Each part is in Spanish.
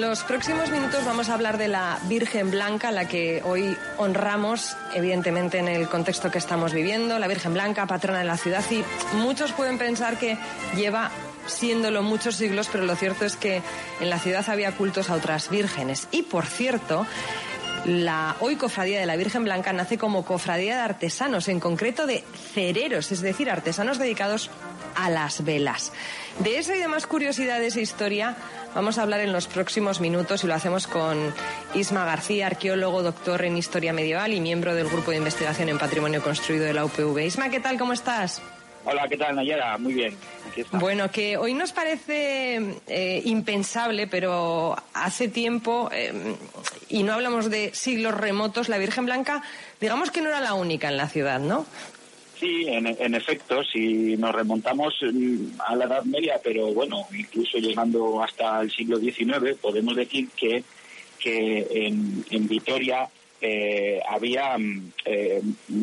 En los próximos minutos vamos a hablar de la Virgen Blanca, la que hoy honramos, evidentemente en el contexto que estamos viviendo, la Virgen Blanca, patrona de la ciudad, y muchos pueden pensar que lleva siéndolo muchos siglos, pero lo cierto es que en la ciudad había cultos a otras vírgenes. Y por cierto, la hoy cofradía de la Virgen Blanca nace como cofradía de artesanos, en concreto de cereros, es decir, artesanos dedicados a las velas. De esa y demás curiosidades e historia vamos a hablar en los próximos minutos y lo hacemos con Isma García, arqueólogo, doctor en historia medieval y miembro del grupo de investigación en patrimonio construido de la UPV. Isma, ¿qué tal? ¿Cómo estás? Hola, ¿qué tal, Nayara? Muy bien. Aquí está. Bueno, que hoy nos parece eh, impensable, pero hace tiempo, eh, y no hablamos de siglos remotos, la Virgen Blanca, digamos que no era la única en la ciudad, ¿no? Sí, en, en, efecto, si nos remontamos mm, a la Edad Media, pero bueno, incluso llegando hasta el siglo XIX, podemos decir que, que en, en Vitoria eh, había eh,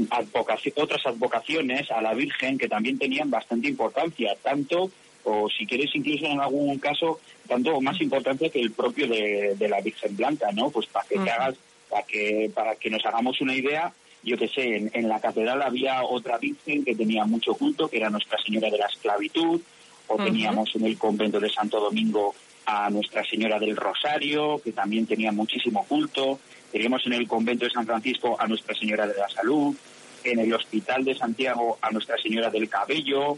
advocaci otras advocaciones a la Virgen que también tenían bastante importancia, tanto, o si quieres incluso en algún caso, tanto más importancia que el propio de, de la Virgen Blanca, ¿no? Pues para que te hagas, para que, para que nos hagamos una idea, yo que sé, en, en, la catedral había otra virgen que tenía mucho culto, que era Nuestra Señora de la Esclavitud, o uh -huh. teníamos en el convento de Santo Domingo a Nuestra Señora del Rosario, que también tenía muchísimo culto, teníamos en el convento de San Francisco a Nuestra Señora de la Salud, en el Hospital de Santiago a Nuestra Señora del Cabello,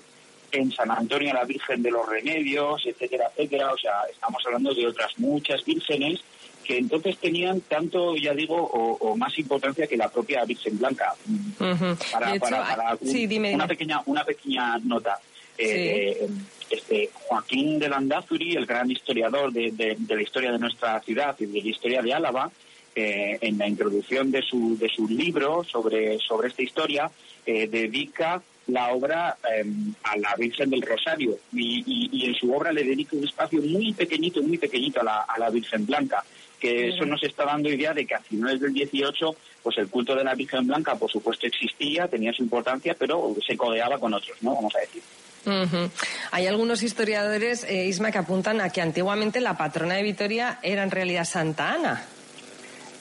en San Antonio a la Virgen de los Remedios, etcétera, etcétera. O sea, estamos hablando de otras muchas vírgenes que entonces tenían tanto, ya digo, o, o más importancia que la propia Virgen Blanca. Uh -huh. Para, hecho, para, para un, sí, dime, una pequeña una pequeña nota. Eh, Sí. este Joaquín de Landazuri, el gran historiador de, de, de, la historia de nuestra ciudad y de la historia de Álava, eh, en la introducción de su, de su libro sobre, sobre esta historia, eh, dedica la obra eh, a la Virgen del Rosario y, y, y, en su obra le dedica un espacio muy pequeñito, muy pequeñito a la, a la Virgen Blanca que eso nos está dando idea de que a finales del 18 pues el culto de la Virgen Blanca por supuesto existía, tenía su importancia, pero se codeaba con otros, ¿no? Vamos a decir. Uh -huh. Hay algunos historiadores, eh, Isma, que apuntan a que antiguamente la patrona de Vitoria era en realidad Santa Ana.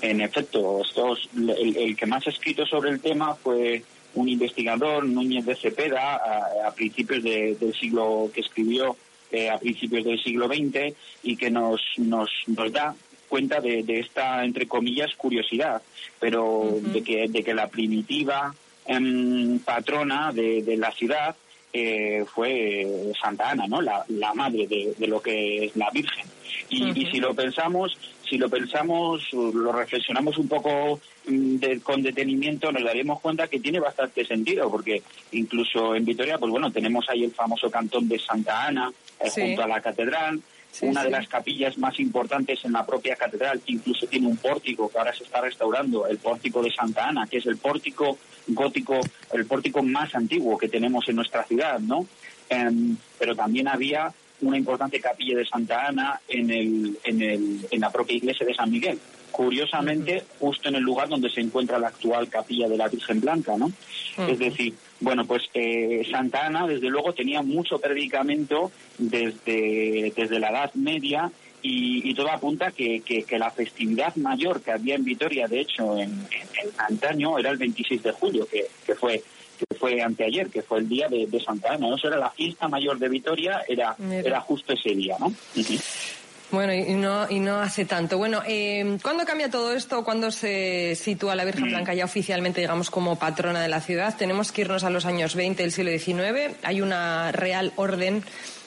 En efecto, estos, el, el, que más ha escrito sobre el tema fue un investigador, Núñez de Cepeda, a, a principios de, del siglo que escribió eh, a principios del siglo XX y que nos, nos, nos da cuenta de, de, esta, entre comillas, curiosidad, pero uh -huh. de, que, de que la primitiva eh, patrona de, de, la ciudad eh, fue Santa Ana, ¿no? La, la madre de, de, lo que es la Virgen. Y, uh -huh. y, si lo pensamos, si lo pensamos, lo reflexionamos un poco mm, de, con detenimiento, nos daremos cuenta que tiene bastante sentido, porque incluso en Vitoria, pues bueno, tenemos ahí el famoso cantón de Santa Ana, eh, sí. junto a la catedral, Sí, una sí. de las capillas más importantes en la propia catedral, incluso tiene un pórtico que ahora se está restaurando, el pórtico de Santa Ana, que es el pórtico gótico, el pórtico más antiguo que tenemos en nuestra ciudad, ¿no? Um, pero también había una importante capilla de Santa Ana en, el, en, el, en la propia iglesia de San Miguel. Curiosamente, justo en el lugar donde se encuentra la actual capilla de la Virgen Blanca, ¿no? Uh -huh. Es decir, bueno, pues eh, Santa Ana, desde luego, tenía mucho predicamento desde, desde la Edad Media y, y todo apunta que, que, que, la festividad mayor que había en Vitoria, de hecho, en, en, en antaño, era el 26 de julio, que, que fue que fue anteayer, que fue el día de, de Santa Ana. ¿no? Eso era la fiesta mayor de Vitoria, era, era justo ese día, ¿no? Uh -huh. Bueno, y no, y no hace tanto. Bueno, eh, ¿cuándo cambia todo esto? ¿Cuándo se sitúa la Virgen Blanca ya oficialmente, digamos, como patrona de la ciudad? Tenemos que irnos a los años 20 del siglo XIX. Hay una real orden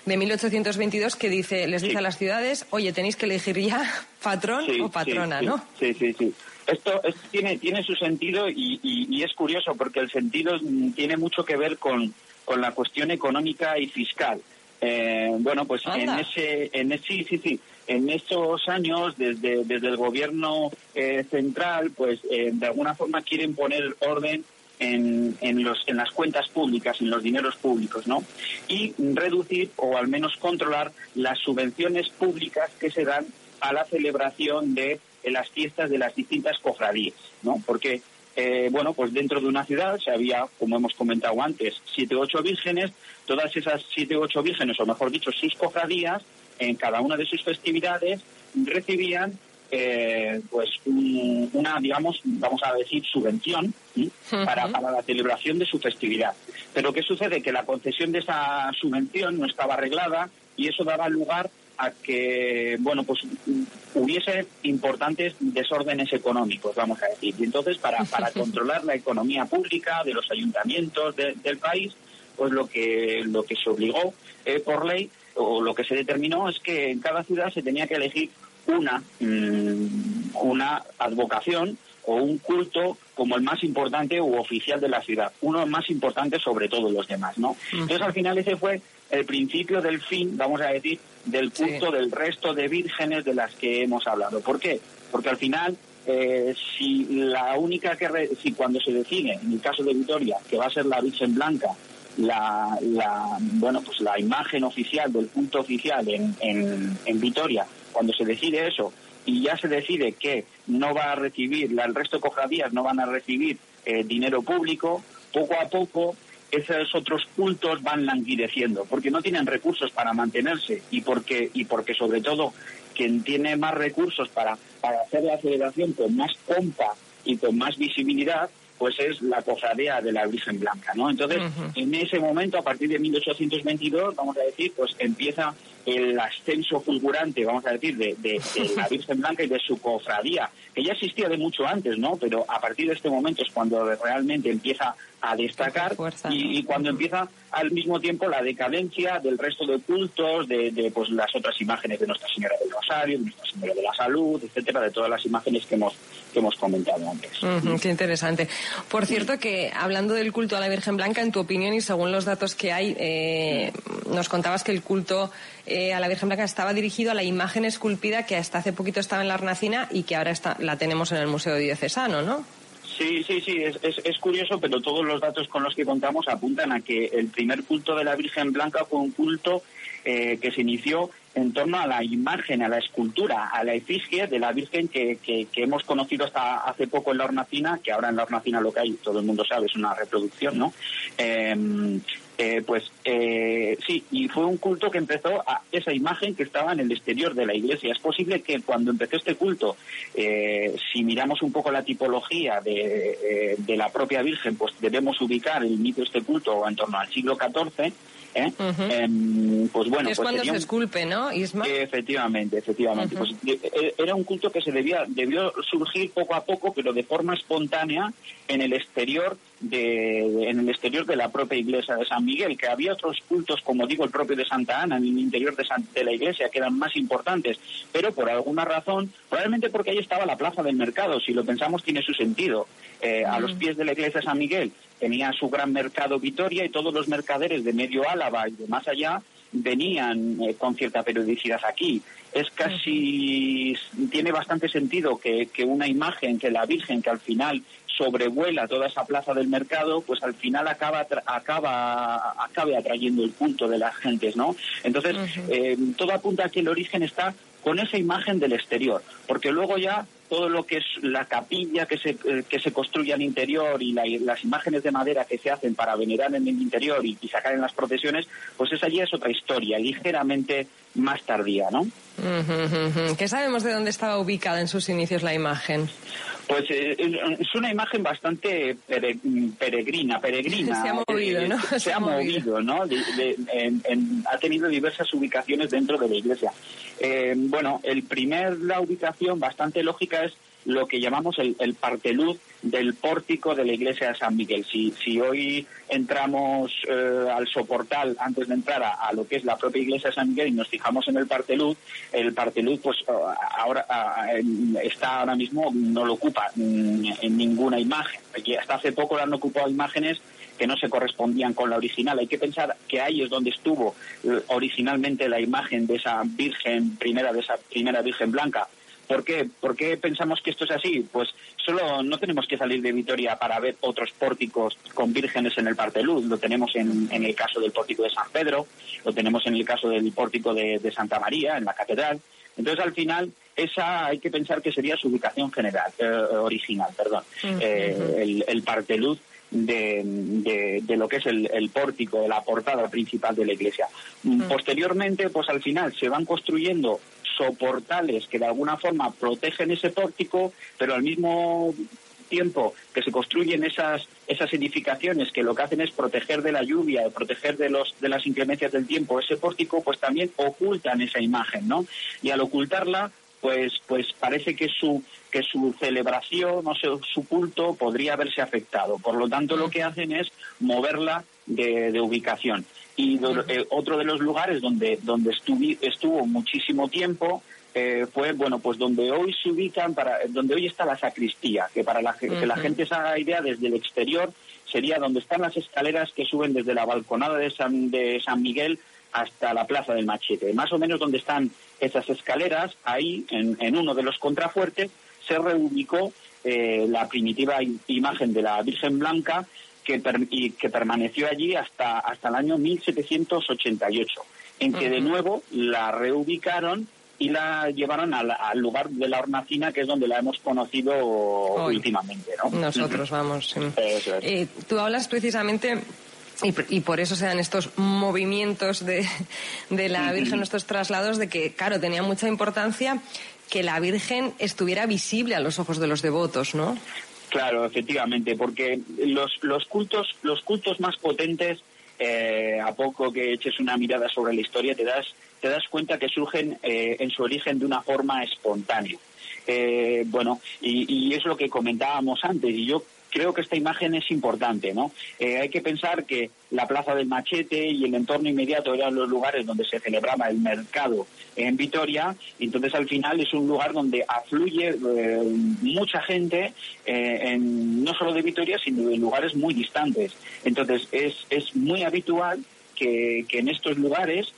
de 1822 que dice, les dice sí. a las ciudades, oye, tenéis que elegir ya patrón sí, o patrona, sí, ¿no? Sí, sí, sí. Esto, tiene, tiene su sentido y, y, y, es curioso porque el sentido tiene mucho que ver con, con la cuestión económica y fiscal. Eh, bueno, pues en ese, en ese, sí, sí, sí, en estos años, desde, desde el gobierno eh, central, pues eh, de alguna forma quieren poner orden en, en, los, en las cuentas públicas, en los dineros públicos, ¿no? Y reducir o al menos controlar las subvenciones públicas que se dan a la celebración de las fiestas de las distintas cofradías, ¿no? Porque eh, bueno, pues dentro de una ciudad se había, como hemos comentado antes, siete ocho vírgenes, todas esas siete ocho vírgenes, o mejor dicho, sus cofradías, en cada una de sus festividades, recibían eh, pues una, digamos, vamos a decir, subvención para, para, la celebración de su festividad. Pero ¿qué sucede? Que la concesión de esa subvención no estaba arreglada y eso daba lugar a que, bueno, pues hubiese importantes desórdenes económicos, vamos a decir. Y entonces, para, para controlar la economía pública de los ayuntamientos del país, pues lo que, lo que se obligó eh, por ley o lo que se determinó es que en cada ciudad se tenía que elegir una, mm, una advocación o un culto como el más importante o oficial de la ciudad, uno más importante sobre todos los demás, ¿no? Entonces al final ese fue el principio del fin, vamos a decir, del culto del resto de vírgenes de las que hemos hablado. ¿Por qué? Porque al final, eh, si la única que, si cuando se define, en el caso de Vitoria, que va a ser la Virgen Blanca, la, la bueno, pues la imagen oficial del culto oficial en, en, en Vitoria, cuando se decide eso y ya se decide que no va a recibir, el resto de cofradías no van a recibir eh, dinero público, poco a poco esos otros cultos van languideciendo porque no tienen recursos para mantenerse y porque y porque sobre todo quien tiene más recursos para para hacer la celebración con más pompa y con más visibilidad pues es la cofradía de la Virgen Blanca, ¿no? Entonces, en ese momento, a partir de 1822, vamos a decir, pues empieza el ascenso fulgurante, vamos a decir, de, de, la Virgen Blanca y de su cofradía, que ya existía de mucho antes, ¿no? Pero a partir de este momento es cuando realmente empieza a destacar y, cuando empieza al mismo tiempo la decadencia del resto de cultos, de, de, pues las otras imágenes de Nuestra Señora del Rosario, de Nuestra Señora de la Salud, etcétera, de todas las imágenes que hemos que hemos comentado antes. qué interesante. Por cierto, que hablando del culto a la Virgen Blanca, en tu opinión y según los datos que hay, eh, nos contabas que el culto eh, a la Virgen Blanca estaba dirigido a la imagen esculpida que hasta hace poquito estaba en la Hornacina y que ahora está, la tenemos en el Museo Diocesano, ¿no? Sí, sí, sí, es, es, curioso, pero todos los datos con los que contamos apuntan a que el primer culto de la Virgen Blanca fue un culto eh, que se inició en torno a la imagen, a la escultura, a la efigie de la Virgen que, que, hemos conocido hasta hace poco en la hornacina, que ahora en la hornacina lo que hay, todo el mundo sabe, es una reproducción, ¿no? Em, eh, pues eh, sí, y fue un culto que empezó a esa imagen que estaba en el exterior de la iglesia. Es posible que cuando empezó este culto, eh, si miramos un poco la tipología de, de, la propia Virgen, pues debemos ubicar el inicio de este culto en torno al siglo XIV, ¿eh? Em, pues bueno, es pues cuando se esculpe, ¿no, Isma? Efectivamente, efectivamente. Pues eh, era un culto que se debía, debió surgir poco a poco, pero de forma espontánea en el exterior de, en el exterior de la propia iglesia de San Miguel, que había otros cultos, como digo, el propio de Santa Ana, en el interior de, de la iglesia, que eran más importantes, pero por alguna razón, probablemente porque ahí estaba la plaza del mercado, si lo pensamos tiene su sentido. Eh, a los pies de la iglesia de San Miguel tenía su gran mercado Vitoria y todos los mercaderes de medio Álava y de más allá venían eh, con cierta periodicidad aquí. Es casi, tiene bastante sentido que, que, una imagen, que la Virgen, que al final sobrevuela toda esa plaza del mercado, pues al final acaba, acaba, acabe atrayendo el culto de las gentes, ¿no? Entonces, eh, todo apunta a que el origen está con esa imagen del exterior, porque luego ya todo lo que es la capilla que se, eh, que se construye al interior y las imágenes de madera que se hacen para venerar en el interior y, sacar en las procesiones, pues esa ya es otra historia, ligeramente más tardía, ¿no? ¿Qué sabemos de dónde estaba ubicada en sus inicios la imagen? Pues eh, es una imagen bastante peregrina, peregrina. Se ha movido, ¿no? Se, ha movido, ¿no? ha tenido diversas ubicaciones dentro de la iglesia. Eh, bueno, el primer, la ubicación bastante lógica es lo que llamamos el, el, parteluz del pórtico de la iglesia de San Miguel. Si, si hoy entramos eh, al soportal antes de entrar a, lo que es la propia iglesia de San Miguel y nos fijamos en el parteluz, el parteluz pues eh, ahora está ahora mismo, no lo ocupa mm, en ninguna imagen. Hasta hace poco lo han ocupado imágenes que no se correspondían con la original. Hay que pensar que ahí es donde estuvo eh, originalmente la imagen de esa Virgen primera, de esa primera Virgen blanca. ¿Por qué? ¿Por qué pensamos que esto es así? Pues solo no tenemos que salir de Vitoria para ver otros pórticos con vírgenes en el Parteluz. Lo tenemos en, el caso del pórtico de San Pedro, lo tenemos en el caso del pórtico de, Santa María, en la catedral. Entonces, al final, esa hay que pensar que sería su ubicación general, eh, original, perdón. Eh, el, el Parteluz de, lo que es el, pórtico, de la portada principal de la iglesia. Posteriormente, pues al final se van construyendo soportales que de alguna forma protegen ese pórtico, pero al mismo tiempo que se construyen esas esas edificaciones que lo que hacen es proteger de la lluvia, proteger de los de las inclemencias del tiempo ese pórtico, pues también ocultan esa imagen, ¿no? Y al ocultarla, pues pues parece que su que su celebración o su culto podría haberse afectado. Por lo tanto, lo que hacen es moverla de, ubicación. Y eh, otro de los lugares donde, donde estuvo muchísimo tiempo eh, fue, bueno, pues donde hoy se ubican, para, donde hoy está la sacristía, que para la, que la gente se haga idea desde el exterior sería donde están las escaleras que suben desde la balconada de San, de San Miguel hasta la Plaza del Machete. Más o menos donde están esas escaleras, ahí en, en uno de los contrafuertes, se reubicó eh, la primitiva imagen de la Virgen Blanca que, y que permaneció allí hasta, hasta el año 1788, en que de nuevo la reubicaron y la llevaron al, lugar de la hornacina, que es donde la hemos conocido últimamente. ¿no? Nosotros, vamos. Sí. tú hablas precisamente y, por eso se dan estos movimientos de, de la Virgen, estos traslados, de que, claro, tenía mucha importancia que la Virgen estuviera visible a los ojos de los devotos, ¿no? Claro, efectivamente, porque los, los cultos, los cultos más potentes, eh, a poco que eches una mirada sobre la historia, te das, te das cuenta que surgen eh, en su origen de una forma espontánea. Eh, bueno, y, y, es lo que comentábamos antes, y yo creo que esta imagen es importante, ¿no? Eh, hay que pensar que la Plaza del Machete y el entorno inmediato eran los lugares donde se celebraba el mercado en Vitoria, entonces al final es un lugar donde afluye eh, mucha gente, eh, en, no solo de Vitoria, sino de lugares muy distantes. Entonces es, es muy habitual que, que en estos lugares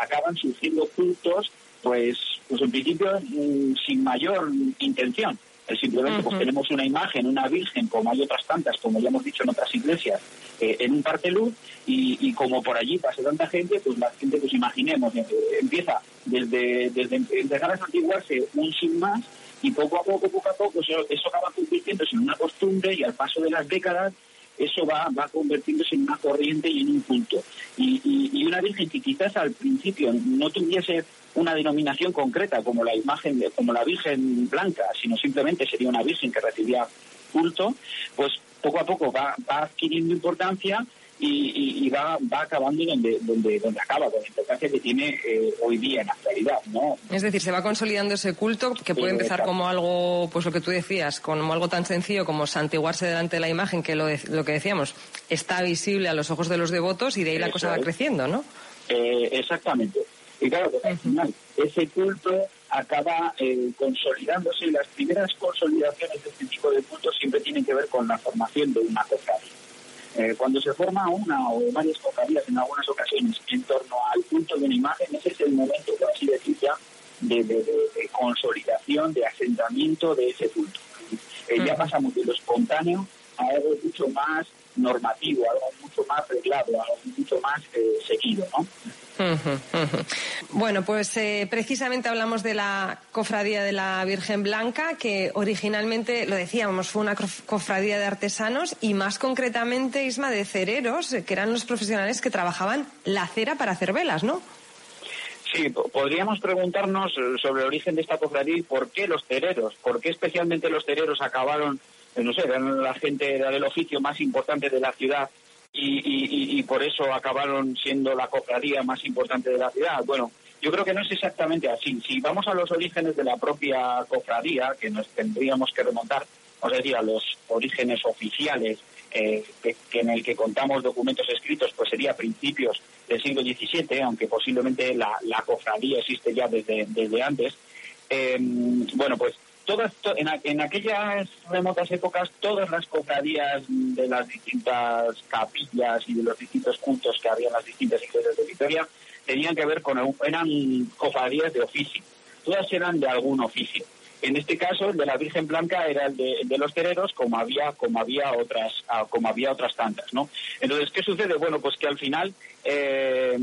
acaban surgiendo cultos, pues, pues en principio mm, sin mayor intención simplemente pues tenemos una imagen, una virgen, como hay otras tantas, como ya hemos dicho en otras iglesias, eh, en un parte luz, y, como por allí pasa tanta gente, pues la gente, pues imaginemos, eh, empieza desde, desde empezar a santiguarse un sin más, y poco a poco, poco a poco, eso, eso acaba convirtiéndose en una costumbre, y al paso de las décadas, eso va, va convirtiéndose en una corriente y en un culto. Y, y, una virgen que quizás al principio no tuviese una denominación concreta como la imagen, de, como la Virgen Blanca, sino simplemente sería una Virgen que recibía culto, pues poco a poco va, va adquiriendo importancia y, va, va acabando donde, donde, donde acaba, con la importancia que tiene eh, hoy día en la actualidad, ¿no? Es decir, se va consolidando ese culto que puede empezar como algo, pues lo que tú decías, como algo tan sencillo como santiguarse delante de la imagen, que lo, lo que decíamos, está visible a los ojos de los devotos y de ahí la cosa va creciendo, ¿no? Eh, exactamente. Y claro, pues al final ese culto acaba eh, consolidándose y las primeras consolidaciones de este tipo de cultos siempre tienen que ver con la formación de una cofradía. Eh, cuando se forma una o varias cofradías en algunas ocasiones en torno al culto de una imagen, ese es el momento, por así decir, ya de, de, consolidación, de asentamiento de ese culto. Eh, ya pasamos de lo espontáneo a algo mucho más normativo, algo mucho más reglado, algo mucho más seguido, ¿no? Bueno, pues eh, precisamente hablamos de la cofradía de la Virgen Blanca, que originalmente, lo decíamos, fue una cofradía de artesanos y más concretamente, Isma, de cereros, eh, que eran los profesionales que trabajaban la cera para hacer velas, ¿no? Sí, podríamos preguntarnos eh, sobre el origen de esta cofradía y por qué los cereros, por qué especialmente los cereros acabaron, no sé, eran la gente del oficio más importante de la ciudad y, y, por eso acabaron siendo la cofradía más importante de la ciudad. Bueno, yo creo que no es exactamente así. Si vamos a los orígenes de la propia cofradía, que nos tendríamos que remontar, o sea, a los orígenes oficiales eh, que, en el que contamos documentos escritos, pues sería principios del siglo XVII, aunque posiblemente la, cofradía existe ya desde, desde antes. Eh, bueno, pues todas en, en, aquellas remotas épocas todas las cofradías de las distintas capillas y de los distintos cultos que había en las distintas iglesias de Vitoria tenían que ver con eran cofradías de oficio todas eran de algún oficio en este caso, el de la Virgen Blanca era el de, los tereros, como había, como había otras, ah, como había otras tantas, ¿no? Entonces, ¿qué sucede? Bueno, pues que al final eh,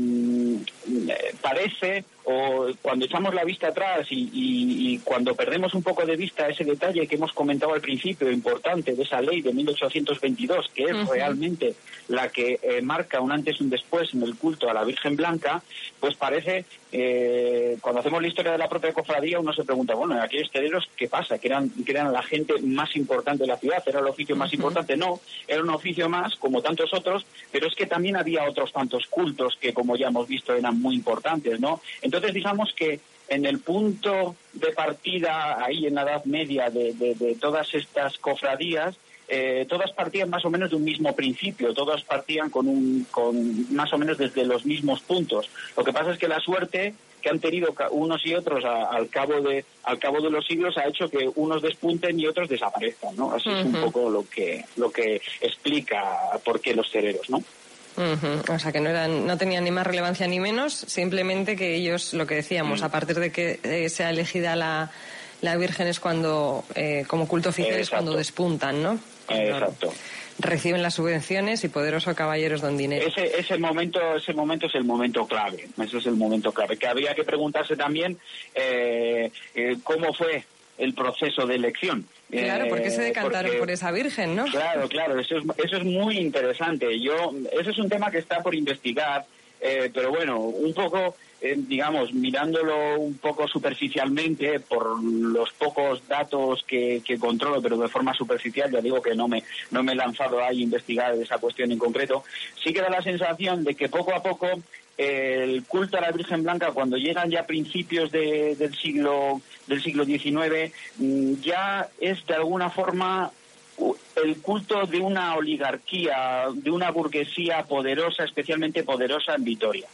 parece o cuando echamos la vista atrás y, cuando perdemos un poco de vista ese detalle que hemos comentado al principio, importante, de esa ley de 1822, que es realmente la que eh, marca un antes y un después en el culto a la Virgen Blanca, pues parece, eh, cuando hacemos la historia de la propia cofradía, uno se pregunta, bueno, aquellos tereros, ¿qué pasa? ¿Que eran, que eran la gente más importante de la ciudad? ¿Era el oficio más importante? No, era un oficio más, como tantos otros, pero es que también había otros tantos cultos que, como ya hemos visto, eran muy importantes, ¿no? Entonces, digamos que en el punto de partida, ahí en la Edad Media, de, todas estas cofradías, eh, todas partían más o menos de un mismo principio, todas partían con, un, con más o menos desde los mismos puntos. Lo que pasa es que la suerte que han tenido unos y otros al cabo de al cabo de los siglos ha hecho que unos despunten y otros desaparezcan, ¿no? Así es un poco lo que lo que explica por qué los cereros, ¿no? O sea, que no, eran, no tenían ni más relevancia ni menos, simplemente que ellos, lo que decíamos, mm. a partir de que eh, sea elegida la, la Virgen es cuando, eh, como culto oficial, es cuando despuntan, ¿no? Exacto. Reciben las subvenciones y poderosos caballeros don dinero. Ese, ese, momento, ese momento es el momento clave. Ese es el momento clave. Que habría que preguntarse también eh, cómo fue el proceso de elección. Claro, ¿por qué se eh, decantaron por esa virgen, no? Claro, claro, eso es, eso es muy interesante. Yo, eso es un tema que está por investigar, eh, pero bueno, un poco, eh, digamos, mirándolo un poco superficialmente por los pocos datos que, que, controlo, pero de forma superficial, ya digo que no me, no me he lanzado a investigar esa cuestión en concreto, sí que da la sensación de que poco a poco el culto a la Virgen Blanca cuando llegan ya principios del siglo del siglo XIX mm, ya es de alguna forma el culto de una oligarquía, de una burguesía poderosa, especialmente poderosa en Vitoria.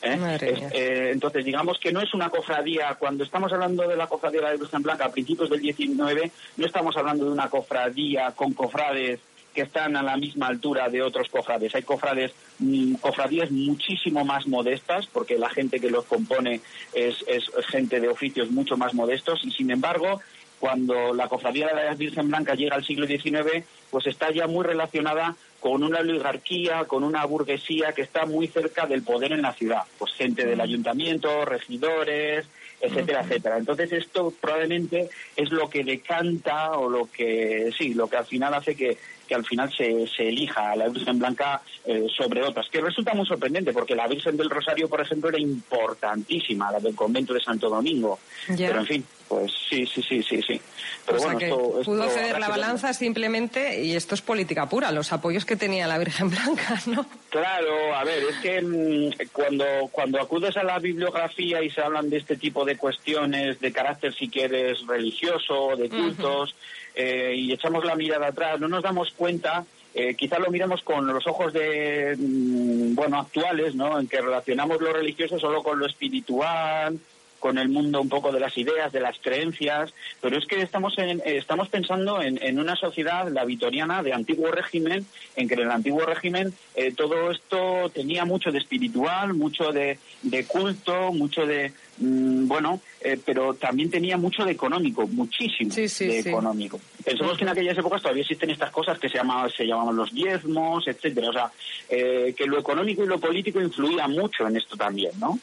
¿eh? Eh, entonces, digamos que no es una cofradía, cuando estamos hablando de la cofradía de la Virgen Blanca a principios del XIX, no estamos hablando de una cofradía con cofrades que están a la misma altura de otros cofrades. Hay cofrades, mm, cofradías muchísimo más modestas, porque la gente que los compone es, gente de oficios mucho más modestos, y sin embargo, cuando la cofradía de la Virgen Blanca llega al siglo XIX, pues está ya muy relacionada con una oligarquía, con una burguesía que está muy cerca del poder en la ciudad. Pues gente del ayuntamiento, regidores, etcétera, etcétera. Entonces esto probablemente es lo que decanta o lo que, sí, lo que al final hace que, que al final se, se elija a la Virgen Blanca eh, sobre otras, que resulta muy sorprendente porque la Virgen del Rosario, por ejemplo, era importantísima, la del convento de Santo Domingo. Pero en fin, pues sí, sí, sí, sí, sí. Pero bueno, esto, pudo ceder la balanza simplemente, y esto es política pura, los apoyos que tenía la Virgen Blanca, ¿no? Claro, a ver, es que mm, cuando, cuando acudes a la bibliografía y se hablan de este tipo de cuestiones de carácter, si quieres, religioso, de cultos, eh, y echamos la mirada atrás, no nos damos cuenta eh, quizás lo miremos con los ojos de, mm, bueno, actuales, ¿no? En que relacionamos lo religioso solo con lo espiritual, con el mundo un poco de las ideas, de las creencias, pero es que estamos, en, eh, estamos pensando en, en, una sociedad, la vitoriana, de antiguo régimen, en que en el antiguo régimen eh, todo esto tenía mucho de espiritual, mucho de, de culto, mucho de, mm, bueno, eh, pero también tenía mucho de económico, muchísimo de económico. Pensamos que en aquellas épocas todavía existen estas cosas que se llamaban, se llamaban los diezmos, etcétera. O sea, que lo económico y lo político influía mucho en esto también, ¿no?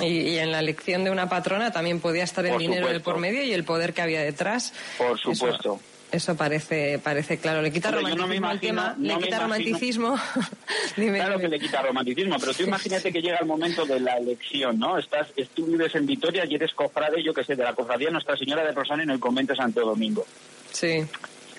y, en la de una patrona también podía estar el dinero del por medio y el poder que había detrás. Por supuesto. Eso, parece, parece claro. Le quita romanticismo al tema, le quita romanticismo. claro que le quita romanticismo, pero tú imagínate que llega el momento de la elección, ¿no? Estás, tú vives en Vitoria y eres cofrade, yo que sé, de la cofradía Nuestra Señora de Rosario en el convento Santo Domingo. Sí.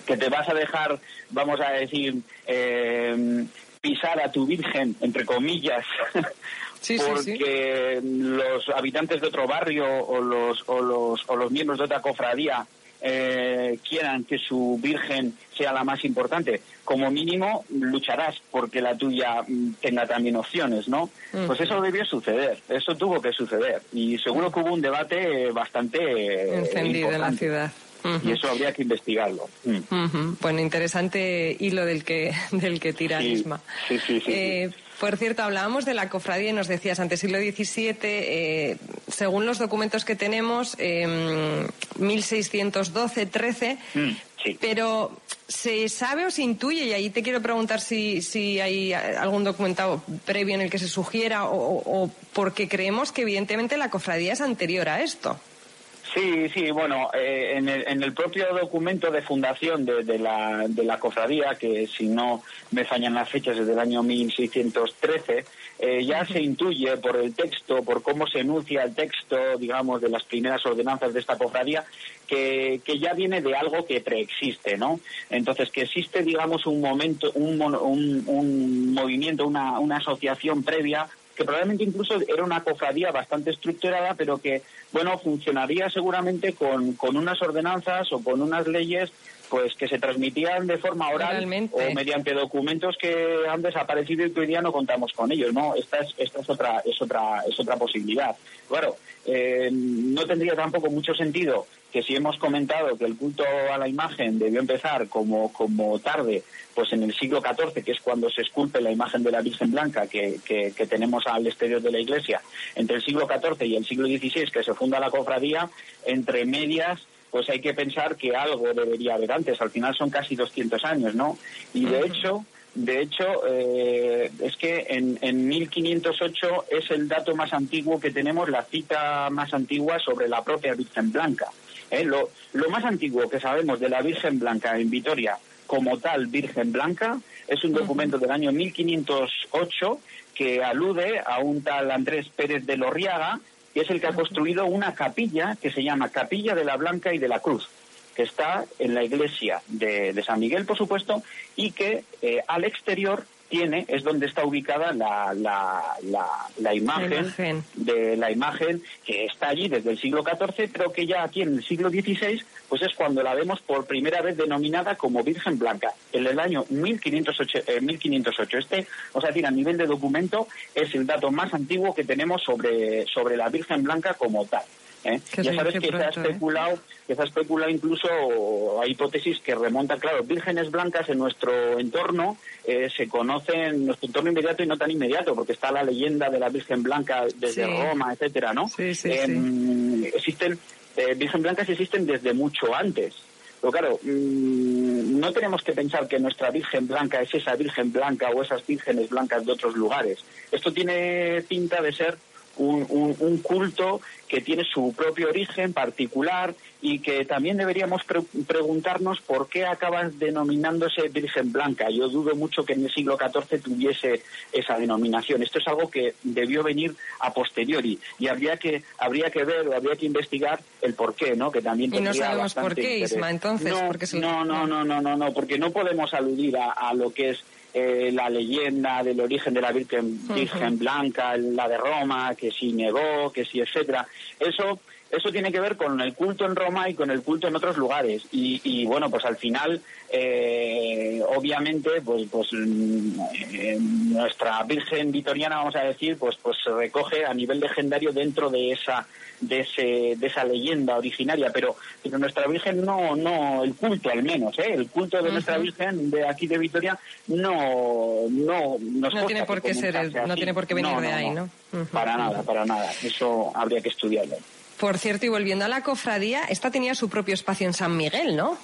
Que te vas a dejar, vamos a decir, eh, pisar a tu virgen, entre comillas, porque los habitantes de otro barrio o los, o los, o los miembros de otra cofradía eh, quieran que su virgen sea la más importante, como mínimo lucharás porque la tuya mm, tenga también opciones, ¿no? Pues eso debió suceder, eso tuvo que suceder y seguro que hubo un debate bastante encendido en la ciudad. Y eso habría que investigarlo. Mm. Bueno, interesante hilo del que, del que tira Sí, Isma. sí, sí, sí, Eh, por cierto, hablábamos de la cofradía y nos decías antes siglo XVII, eh, según los documentos que tenemos, eh, 1612-13, Mm, sí. pero ¿se sabe o se intuye? Y ahí te quiero preguntar si, si hay algún documentado previo en el que se sugiera o porque creemos que evidentemente la cofradía es anterior a esto. Sí, sí, bueno, eh, en, el, en el propio documento de fundación de, de la, de la cofradía, que si no me fallan las fechas es del año 1613, eh, ya se intuye por el texto, por cómo se enuncia el texto, digamos, de las primeras ordenanzas de esta cofradía, que, ya viene de algo que preexiste, ¿no? Entonces, que existe, digamos, un momento, un, un, un movimiento, una, una asociación previa que probablemente incluso era una cofradía bastante estructurada, pero que, bueno, funcionaría seguramente con, con unas ordenanzas o con unas leyes pues que se transmitían de forma oral o mediante documentos que han desaparecido y que hoy día no contamos con ellos, ¿no? Esta es, esta es otra, es otra, es otra posibilidad. Claro, eh, no tendría tampoco mucho sentido que si hemos comentado que el culto a la imagen debió empezar como, como tarde, pues en el siglo XIV, que es cuando se esculpe la imagen de la Virgen Blanca que, que, que tenemos al exterior de la iglesia, entre el siglo XIV y el siglo XVI, que se funda la cofradía, entre medias pues hay que pensar que algo debería haber antes. Al final son casi 200 años, ¿no? Y de hecho, de hecho, eh, es que en, en 1508 es el dato más antiguo que tenemos, la cita más antigua sobre la propia Virgen Blanca. ¿eh? Lo, lo más antiguo que sabemos de la Virgen Blanca en Vitoria como tal Virgen Blanca es un documento del año 1508 que alude a un tal Andrés Pérez de Lorriaga, que es el que ha construido una capilla que se llama Capilla de la Blanca y de la Cruz, que está en la iglesia de, de San Miguel, por supuesto, y que eh, al exterior tiene, es donde está ubicada la, la, la, la imagen, imagen. de la imagen que está allí desde el siglo XIV, pero que ya aquí en el siglo XVI, pues es cuando la vemos por primera vez denominada como Virgen Blanca, en el año 1508. eh, 1508. Este, o sea, decir, a nivel de documento, es el dato más antiguo que tenemos sobre, sobre la Virgen Blanca como tal. ¿Eh? Ya sabes que se ha ¿eh? especulado, que se ha especulado incluso, hay hipótesis que remontan, claro, vírgenes blancas en nuestro entorno eh, se conocen, en nuestro entorno inmediato y no tan inmediato, porque está la leyenda de la Virgen Blanca desde Sí. Roma, etcétera, ¿no? Sí, sí, Em, Existen, eh, Virgen Blancas existen desde mucho antes. Pero claro, mm, no tenemos que pensar que nuestra Virgen Blanca es esa Virgen Blanca o esas vírgenes blancas de otros lugares. Esto tiene pinta de ser un, un- un culto que tiene su propio origen particular y que también deberíamos pre- preguntarnos por qué acabas denominándose Virgen Blanca. Yo dudo mucho que en el siglo XIV tuviese esa denominación. Esto es algo que debió venir a posteriori y habría que habría que ver o habría que investigar el por qué, ¿no? Que también Y no sabemos por qué. Isma, entonces, no, porque no, no, no, no, no, no, porque no podemos aludir a, a lo que es eh, la leyenda del origen de la Virgen, Virgen Blanca, la de Roma, que si nevó, que si etcétera. Eso eso tiene que ver con el culto en Roma y con el culto en otros lugares. Y, y, bueno, pues al final, eh, obviamente, pues, pues mm, eh, nuestra Virgen Vitoriana, vamos a decir, pues, pues se recoge a nivel legendario dentro de esa de ese de esa leyenda originaria. Pero pero nuestra virgen no no el culto al menos ¿eh? el culto de nuestra virgen de aquí de Vitoria no no nos No tiene por qué ser, comenzase no tiene por qué venir de ahí, ¿no? Para nada para nada. Eso habría que estudiarlo Por cierto, y volviendo a la cofradía, esta tenía su propio espacio en San Miguel, ¿no?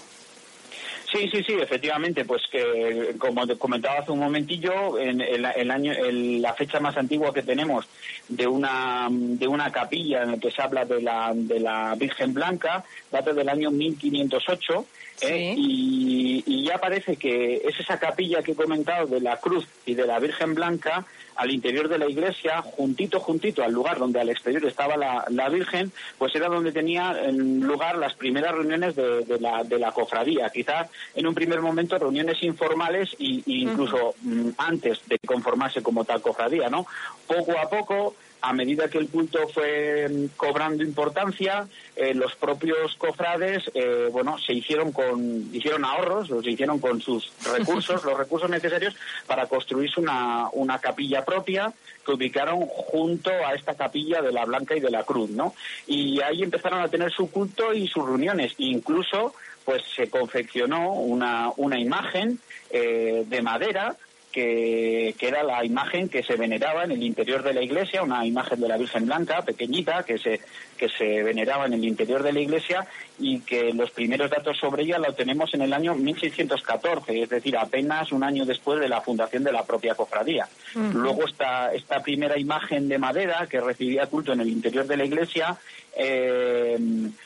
Sí, sí, sí, efectivamente, pues que como te comentaba hace un momentillo, en el, año, el- la fecha más antigua que tenemos de una de una capilla en la que se habla de la de la Virgen Blanca data del año 1508 ¿eh? y, y ya parece que es esa capilla que he comentado de la Cruz y de la Virgen Blanca al interior de la iglesia, juntito, juntito al lugar donde al exterior estaba la, la Virgen, pues era donde tenía en lugar las primeras reuniones de, de la, de la cofradía. Quizás en un primer momento reuniones informales y, y incluso mm, antes de conformarse como tal cofradía, ¿no? Poco a poco a medida que el culto fue mm, cobrando importancia, eh, los propios cofrades, eh, bueno, se hicieron con, hicieron ahorros, los hicieron con sus recursos, los recursos necesarios para construirse una, una capilla propia que ubicaron junto a esta capilla de la Blanca y de la Cruz, ¿no? Y ahí empezaron a tener su culto y sus reuniones, incluso pues se confeccionó una, una imagen eh, de madera que, era la imagen que se veneraba en el interior de la iglesia, una imagen de la Virgen Blanca, pequeñita, que se, que se veneraba en el interior de la iglesia y que los primeros datos sobre ella lo tenemos en el año 1614, es decir, apenas un año después de la fundación de la propia cofradía. Luego esta, esta primera imagen de madera que recibía culto en el interior de la iglesia, eh,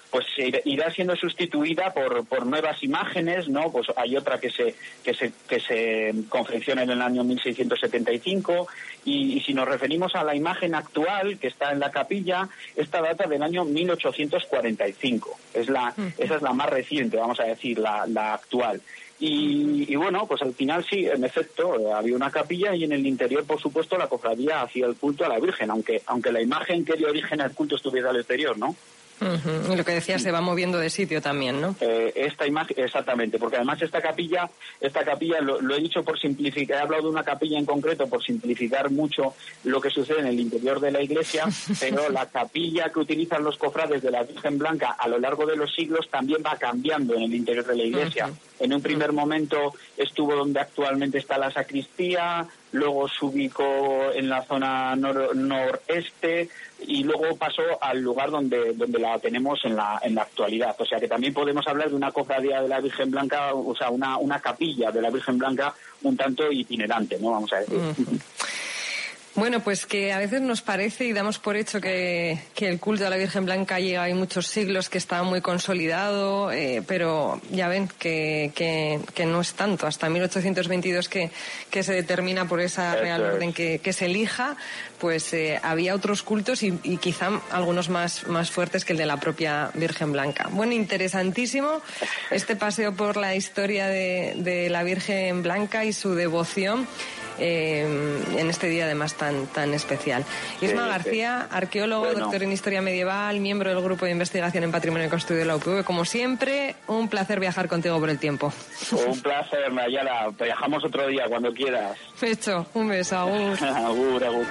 pues irá siendo sustituida por, por nuevas imágenes, ¿no? Pues hay otra que se, que se, que se confecciona en el año 1675 y, y, si nos referimos a la imagen actual que está en la capilla, esta data del año 1845. Es la, esa es la más reciente, vamos a decir, la, la actual. Y, y, bueno, pues al final sí, en efecto, había una capilla y en el interior, por supuesto, la cofradía hacía el culto a la Virgen, aunque, aunque la imagen que dio origen al culto estuviera al exterior, ¿no? Y lo que decía, se va moviendo de sitio también, ¿no? Eh, esta imagen, exactamente, porque además esta capilla, esta capilla, lo, he dicho por simplificar, he hablado de una capilla en concreto por simplificar mucho lo que sucede en el interior de la iglesia, pero la capilla que utilizan los cofrades de la Virgen Blanca a lo largo de los siglos también va cambiando en el interior de la iglesia. En un primer momento estuvo donde actualmente está la sacristía, luego se ubicó en la zona noreste y luego pasó al lugar donde, donde la tenemos en la, en la actualidad. O sea que también podemos hablar de una cofradía de la Virgen Blanca, o sea, una, una capilla de la Virgen Blanca un tanto itinerante, ¿no? Vamos a decir. Bueno, pues que a veces nos parece y damos por hecho que, el culto a la Virgen Blanca llega hay muchos siglos, que está muy consolidado, eh, pero ya ven que, que, no es tanto. Hasta 1822 que, que se determina por esa real orden que, se elija, pues eh, había otros cultos y, quizá algunos más, más fuertes que el de la propia Virgen Blanca. Bueno, interesantísimo este paseo por la historia de, de la Virgen Blanca y su devoción. Eh, en este día además tan, tan especial. Isma García, arqueólogo, doctor en Historia Medieval, miembro del Grupo de Investigación en Patrimonio Construido de la UPV. Como siempre, un placer viajar contigo por el tiempo. Un placer, Nayara. Viajamos otro día, cuando quieras. Hecho. Un beso. Agur. agur, agur.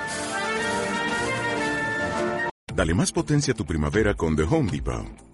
Dale más potencia a tu primavera con The Home Depot.